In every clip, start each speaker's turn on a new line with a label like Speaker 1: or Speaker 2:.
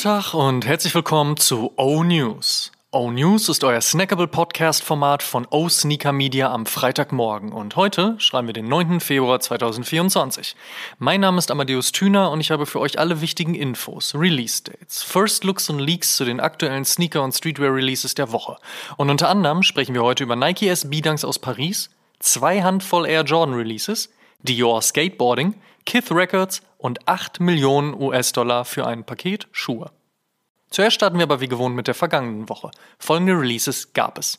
Speaker 1: Tag und herzlich willkommen zu O News. O News ist euer snackable Podcast-Format von O Sneaker Media am Freitagmorgen und heute schreiben wir den 9. Februar 2024. Mein Name ist Amadeus Thüner und ich habe für euch alle wichtigen Infos, Release-Dates, First Looks und Leaks zu den aktuellen Sneaker- und Streetwear-Releases der Woche. Und unter anderem sprechen wir heute über Nike SB Dunks aus Paris, zwei Handvoll Air Jordan Releases, Dior Skateboarding, Kith Records und 8 Millionen US-Dollar für ein Paket Schuhe. Zuerst starten wir aber wie gewohnt mit der vergangenen Woche. Folgende Releases gab es.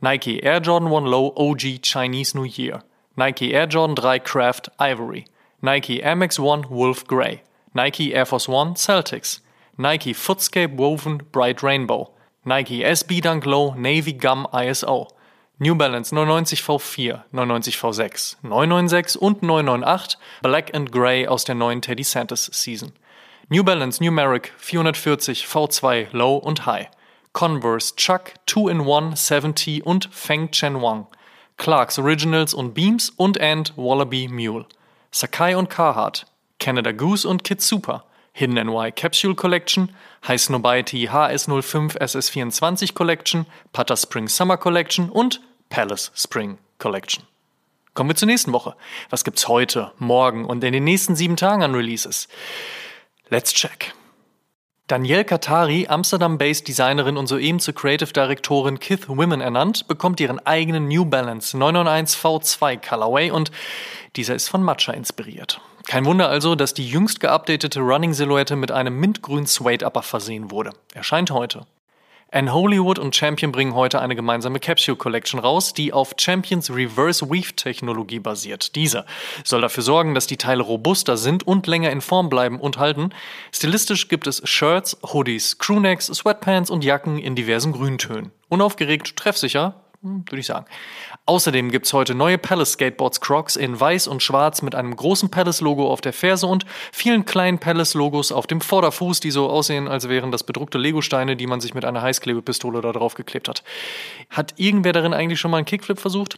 Speaker 1: Nike Air Jordan 1 Low OG Chinese New Year. Nike Air Jordan 3 Craft Ivory. Nike Air Max 1 Wolf Grey. Nike Air Force One Celtics. Nike Footscape Woven Bright Rainbow. Nike SB Dunk Low Navy Gum ISO. New Balance 99 V4, 99 V6, 996 und 998 Black and Grey aus der neuen Teddy Santis Season. New Balance Numeric 440 V2 Low und High. Converse Chuck 2-in-1 70 und Feng Chen Wang. Clarks Originals und Beams und Ant Wallaby Mule. Sakai und Carhartt. Canada Goose und Kid Super. Hidden NY Capsule Collection, High Snobiety HS05 SS24 Collection, Putter Spring Summer Collection und Palace Spring Collection. Kommen wir zur nächsten Woche. Was gibt's heute, morgen und in den nächsten sieben Tagen an Releases? Let's check. Danielle Katari, Amsterdam-based Designerin und soeben zur Creative Direktorin Kith Women ernannt, bekommt ihren eigenen New Balance 991 V2 Colorway und dieser ist von Matcha inspiriert. Kein Wunder also, dass die jüngst geupdatete Running-Silhouette mit einem mintgrünen Suede-Upper versehen wurde. Erscheint heute. Anne Hollywood und Champion bringen heute eine gemeinsame Capsule Collection raus, die auf Champions Reverse Weave Technologie basiert. Diese soll dafür sorgen, dass die Teile robuster sind und länger in Form bleiben und halten. Stilistisch gibt es Shirts, Hoodies, Crewnecks, Sweatpants und Jacken in diversen Grüntönen. Unaufgeregt, treffsicher, würde ich sagen. Außerdem gibt's heute neue Palace Skateboards Crocs in weiß und schwarz mit einem großen Palace Logo auf der Ferse und vielen kleinen Palace Logos auf dem Vorderfuß, die so aussehen, als wären das bedruckte Legosteine, die man sich mit einer Heißklebepistole da drauf geklebt hat. Hat irgendwer darin eigentlich schon mal einen Kickflip versucht?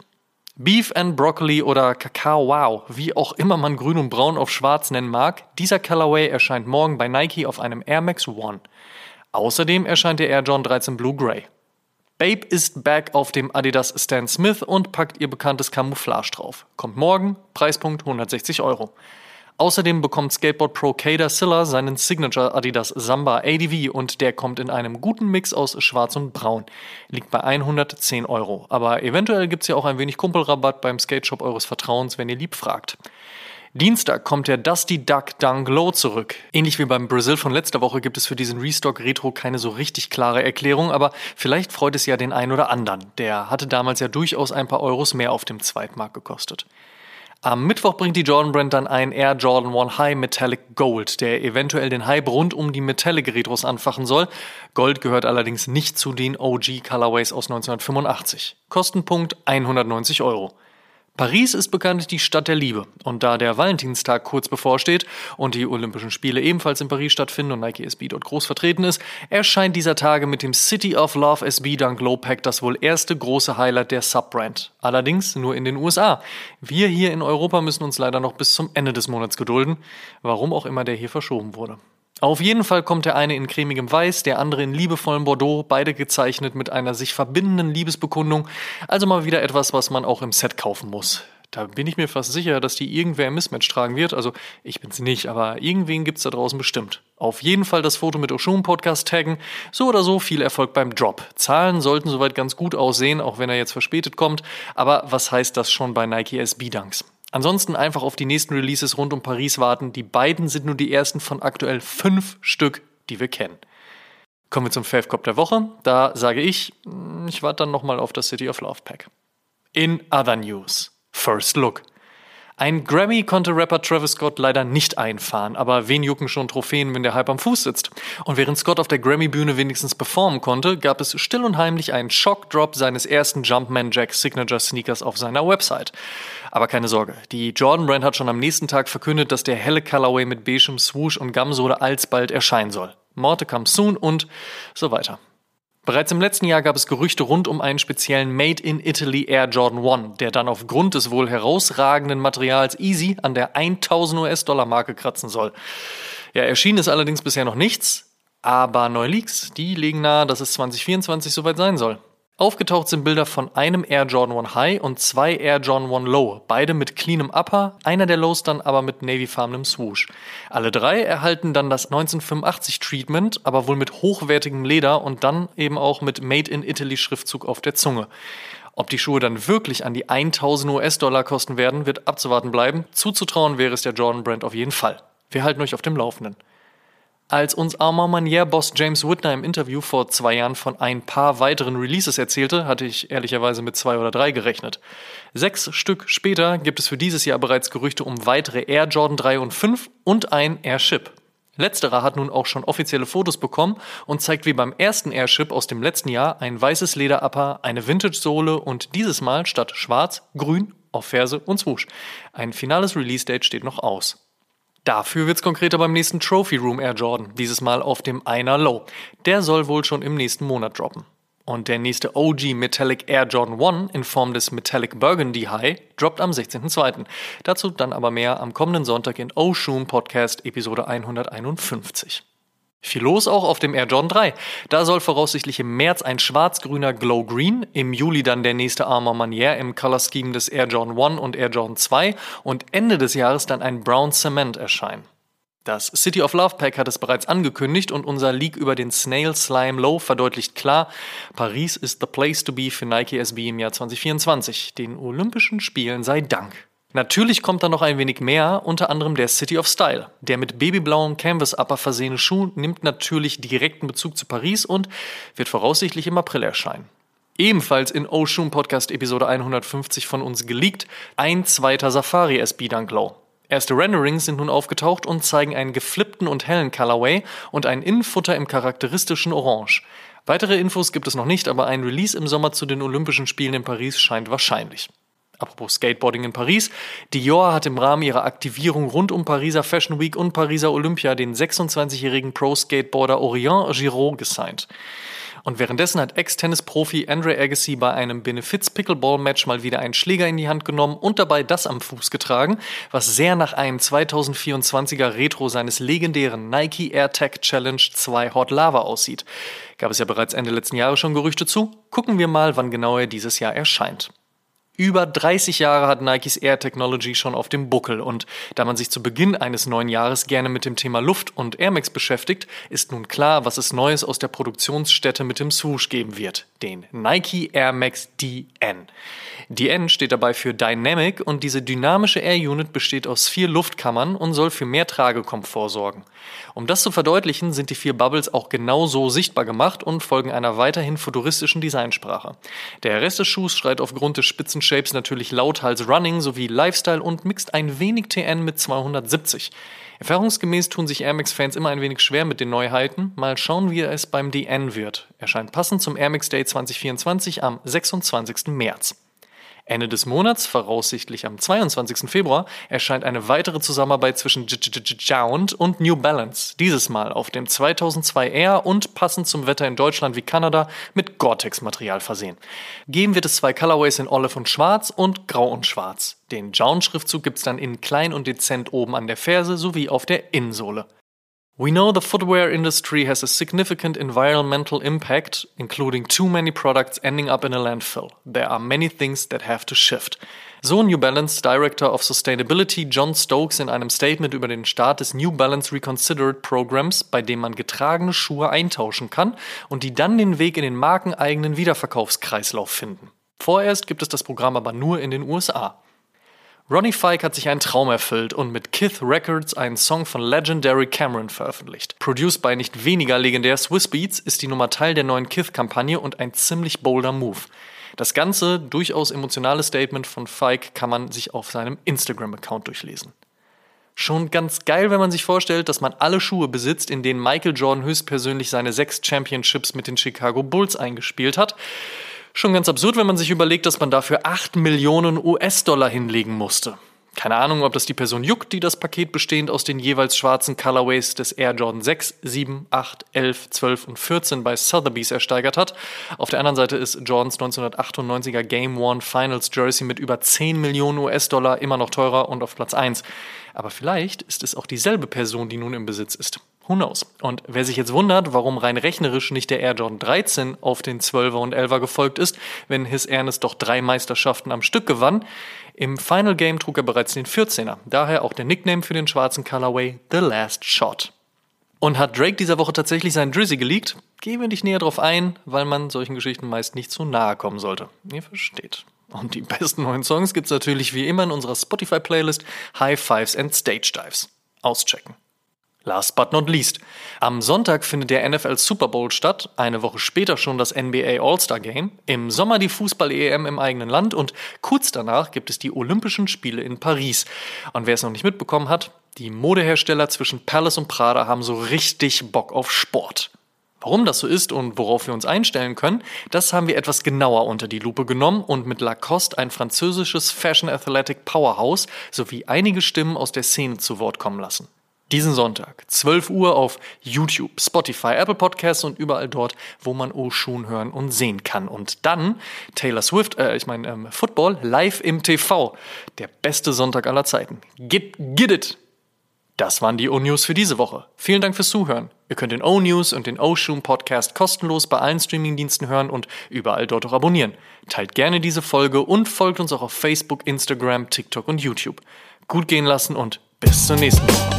Speaker 1: Beef and Broccoli oder Kakao Wow, wie auch immer man grün und braun auf schwarz nennen mag, dieser Colorway erscheint morgen bei Nike auf einem Air Max One. Außerdem erscheint der Air John 13 Blue Grey. Babe ist back auf dem Adidas Stan Smith und packt ihr bekanntes Camouflage drauf. Kommt morgen, Preispunkt 160 Euro. Außerdem bekommt Skateboard Pro Kader Silla seinen Signature Adidas Samba ADV und der kommt in einem guten Mix aus Schwarz und Braun. Liegt bei 110 Euro. Aber eventuell gibt's ja auch ein wenig Kumpelrabatt beim Skateshop eures Vertrauens, wenn ihr lieb fragt. Dienstag kommt der Dusty Duck Dunk Low zurück. Ähnlich wie beim Brazil von letzter Woche gibt es für diesen Restock Retro keine so richtig klare Erklärung, aber vielleicht freut es ja den einen oder anderen. Der hatte damals ja durchaus ein paar Euros mehr auf dem Zweitmarkt gekostet. Am Mittwoch bringt die Jordan Brand dann einen Air Jordan 1 High Metallic Gold, der eventuell den Hype rund um die Metallic Retros anfachen soll. Gold gehört allerdings nicht zu den OG Colorways aus 1985. Kostenpunkt 190 Euro. Paris ist bekanntlich die Stadt der Liebe. Und da der Valentinstag kurz bevorsteht und die Olympischen Spiele ebenfalls in Paris stattfinden und Nike SB dort groß vertreten ist, erscheint dieser Tage mit dem City of Love SB Dunk Low Pack das wohl erste große Highlight der Subbrand. Allerdings nur in den USA. Wir hier in Europa müssen uns leider noch bis zum Ende des Monats gedulden, warum auch immer der hier verschoben wurde. Auf jeden Fall kommt der eine in cremigem Weiß, der andere in liebevollem Bordeaux, beide gezeichnet mit einer sich verbindenden Liebesbekundung. Also mal wieder etwas, was man auch im Set kaufen muss. Da bin ich mir fast sicher, dass die irgendwer im Mismatch tragen wird. Also ich bin's nicht, aber irgendwen gibt's da draußen bestimmt. Auf jeden Fall das Foto mit Oshun Podcast taggen. So oder so viel Erfolg beim Drop. Zahlen sollten soweit ganz gut aussehen, auch wenn er jetzt verspätet kommt. Aber was heißt das schon bei Nike SB Dunks? Ansonsten einfach auf die nächsten Releases rund um Paris warten. Die beiden sind nur die ersten von aktuell fünf Stück, die wir kennen. Kommen wir zum Favcop der Woche. Da sage ich, hm, ich warte dann nochmal auf das City of Love Pack. In other news. First Look. Ein Grammy konnte Rapper Travis Scott leider nicht einfahren, aber wen jucken schon Trophäen, wenn der Hype am Fuß sitzt? Und während Scott auf der Grammy-Bühne wenigstens performen konnte, gab es still und heimlich einen Shock-Drop seines ersten Jumpman Jack Signature Sneakers auf seiner Website. Aber keine Sorge, die Jordan Brand hat schon am nächsten Tag verkündet, dass der helle Colorway mit beigem Swoosh und Gamsode alsbald erscheinen soll. More to come soon und so weiter. Bereits im letzten Jahr gab es Gerüchte rund um einen speziellen Made in Italy Air Jordan 1, der dann aufgrund des wohl herausragenden Materials Easy an der 1000 US-Dollar-Marke kratzen soll. Ja, erschienen ist allerdings bisher noch nichts. Aber neue Leaks, die legen nahe, dass es 2024 soweit sein soll. Aufgetaucht sind Bilder von einem Air Jordan 1 High und zwei Air Jordan 1 Low, beide mit cleanem Upper, einer der Lows dann aber mit navyfarbenem Swoosh. Alle drei erhalten dann das 1985 Treatment, aber wohl mit hochwertigem Leder und dann eben auch mit Made in Italy Schriftzug auf der Zunge. Ob die Schuhe dann wirklich an die 1000 US-Dollar kosten werden, wird abzuwarten bleiben. Zuzutrauen wäre es der Jordan Brand auf jeden Fall. Wir halten euch auf dem Laufenden. Als uns Armand Manier-Boss James Whitner im Interview vor zwei Jahren von ein paar weiteren Releases erzählte, hatte ich ehrlicherweise mit zwei oder drei gerechnet. Sechs Stück später gibt es für dieses Jahr bereits Gerüchte um weitere Air Jordan 3 und 5 und ein Airship. Letzterer hat nun auch schon offizielle Fotos bekommen und zeigt wie beim ersten Airship aus dem letzten Jahr ein weißes Lederupper, eine Vintage-Sohle und dieses Mal statt schwarz, grün auf Ferse und Swoosh. Ein finales Release-Date steht noch aus. Dafür wird's konkreter beim nächsten Trophy Room Air Jordan, dieses Mal auf dem Einer Low. Der soll wohl schon im nächsten Monat droppen. Und der nächste OG Metallic Air Jordan 1 in Form des Metallic Burgundy High droppt am 16.02. Dazu dann aber mehr am kommenden Sonntag in Oshun Podcast Episode 151. Viel los auch auf dem Air Jordan 3. Da soll voraussichtlich im März ein schwarz-grüner Glow Green, im Juli dann der nächste Armor Manier im Color Scheme des Air Jordan 1 und Air Jordan 2 und Ende des Jahres dann ein Brown Cement erscheinen. Das City of Love Pack hat es bereits angekündigt und unser Leak über den Snail Slime Low verdeutlicht klar, Paris ist the place to be für Nike SB im Jahr 2024, den Olympischen Spielen sei Dank. Natürlich kommt da noch ein wenig mehr, unter anderem der City of Style. Der mit babyblauem Canvas-Upper versehene Schuh nimmt natürlich direkten Bezug zu Paris und wird voraussichtlich im April erscheinen. Ebenfalls in Oshun Podcast Episode 150 von uns geleakt, ein zweiter Safari SB Dunk Low. Erste Renderings sind nun aufgetaucht und zeigen einen geflippten und hellen Colorway und ein Innenfutter im charakteristischen Orange. Weitere Infos gibt es noch nicht, aber ein Release im Sommer zu den Olympischen Spielen in Paris scheint wahrscheinlich. Apropos Skateboarding in Paris. Dior hat im Rahmen ihrer Aktivierung rund um Pariser Fashion Week und Pariser Olympia den 26-jährigen Pro-Skateboarder Orient Giraud gesigned. Und währenddessen hat Ex-Tennis-Profi Andre Agassi bei einem Benefiz-Pickleball-Match mal wieder einen Schläger in die Hand genommen und dabei das am Fuß getragen, was sehr nach einem 2024er Retro seines legendären Nike AirTag Challenge 2 Hot Lava aussieht. Gab es ja bereits Ende letzten Jahres schon Gerüchte zu. Gucken wir mal, wann genau er dieses Jahr erscheint. Über 30 Jahre hat Nikes Air Technology schon auf dem Buckel und da man sich zu Beginn eines neuen Jahres gerne mit dem Thema Luft und Air Max beschäftigt, ist nun klar, was es Neues aus der Produktionsstätte mit dem Swoosh geben wird, den Nike Air Max DN. DN steht dabei für Dynamic und diese dynamische Air Unit besteht aus vier Luftkammern und soll für mehr Tragekomfort sorgen. Um das zu verdeutlichen, sind die vier Bubbles auch genau so sichtbar gemacht und folgen einer weiterhin futuristischen Designsprache. Der Rest des Schuhs schreit aufgrund des spitzen Shapes natürlich lauthals Running sowie Lifestyle und mixt ein wenig TN mit 270. Erfahrungsgemäß tun sich Air Max-Fans immer ein wenig schwer mit den Neuheiten. Mal schauen, wie es beim DN wird. Erscheint passend zum Air Max Day 2024 am 26. März. Ende des Monats, voraussichtlich am 22. Februar, erscheint eine weitere Zusammenarbeit zwischen Jound und New Balance. Dieses Mal auf dem 2002 Air und passend zum Wetter in Deutschland wie Kanada mit Gore-Tex-Material versehen. Geben wird es zwei Colorways in Olive und Schwarz und Grau und Schwarz. Den Jound-Schriftzug gibt es dann in klein und dezent oben an der Ferse sowie auf der Innensohle. We know the footwear industry has a significant environmental impact, including too many products ending up in a landfill. There are many things that have to shift. So New Balance Director of Sustainability John Stokes in einem Statement über den Start des New Balance Reconsidered Programs, bei dem man getragene Schuhe eintauschen kann und die dann den Weg in den markeneigenen Wiederverkaufskreislauf finden. Vorerst gibt es das Programm aber nur in den USA. Ronnie Fike hat sich einen Traum erfüllt und mit Kith Records einen Song von Legendary Cameron veröffentlicht. Produced by nicht weniger legendär Swiss Beats ist die Nummer Teil der neuen Kith-Kampagne und ein ziemlich bolder Move. Das ganze durchaus emotionale Statement von Fike kann man sich auf seinem Instagram-Account durchlesen. Schon ganz geil, wenn man sich vorstellt, dass man alle Schuhe besitzt, in denen Michael Jordan höchstpersönlich seine sechs Championships mit den Chicago Bulls eingespielt hat. Schon ganz absurd, wenn man sich überlegt, dass man dafür 8 Millionen US-Dollar hinlegen musste. Keine Ahnung, ob das die Person juckt, die das Paket bestehend aus den jeweils schwarzen Colorways des Air Jordan 6, 7, 8, 11, 12 und 14 bei Sotheby's ersteigert hat. Auf der anderen Seite ist Jordans 1998er Game One Finals Jersey mit über 10 Millionen US-Dollar immer noch teurer und auf Platz 1. Aber vielleicht ist es auch dieselbe Person, die nun im Besitz ist. Who knows? Und wer sich jetzt wundert, warum rein rechnerisch nicht der Air Jordan 13 auf den 12er und 11er gefolgt ist, wenn His Ernest doch drei Meisterschaften am Stück gewann, im Final Game trug er bereits den 14er. Daher auch der Nickname für den schwarzen Colorway The Last Shot. Und hat Drake dieser Woche tatsächlich seinen Drizzy geleakt? Gehen wir nicht näher drauf ein, weil man solchen Geschichten meist nicht zu nahe kommen sollte. Ihr versteht. Und die besten neuen Songs gibt's natürlich wie immer in unserer Spotify-Playlist High Fives and Stage Dives. Auschecken. Last but not least. Am Sonntag findet der NFL Super Bowl statt, eine Woche später schon das NBA All-Star Game, im Sommer die Fußball-EM im eigenen Land und kurz danach gibt es die Olympischen Spiele in Paris. Und wer es noch nicht mitbekommen hat, die Modehersteller zwischen Palace und Prada haben so richtig Bock auf Sport. Warum das so ist und worauf wir uns einstellen können, das haben wir etwas genauer unter die Lupe genommen und mit Lacoste ein französisches Fashion Athletic Powerhouse sowie einige Stimmen aus der Szene zu Wort kommen lassen. Diesen Sonntag, 12 Uhr auf YouTube, Spotify, Apple Podcasts und überall dort, wo man Oshun hören und sehen kann. Und dann Taylor Swift, äh, ich meine ähm, Football, live im TV. Der beste Sonntag aller Zeiten. Get, get it! Das waren die O-News für diese Woche. Vielen Dank fürs Zuhören. Ihr könnt den O-News und den O-Shoom Podcast kostenlos bei allen Streamingdiensten hören und überall dort auch abonnieren. Teilt gerne diese Folge und folgt uns auch auf Facebook, Instagram, TikTok und YouTube. Gut gehen lassen und bis zur nächsten Woche.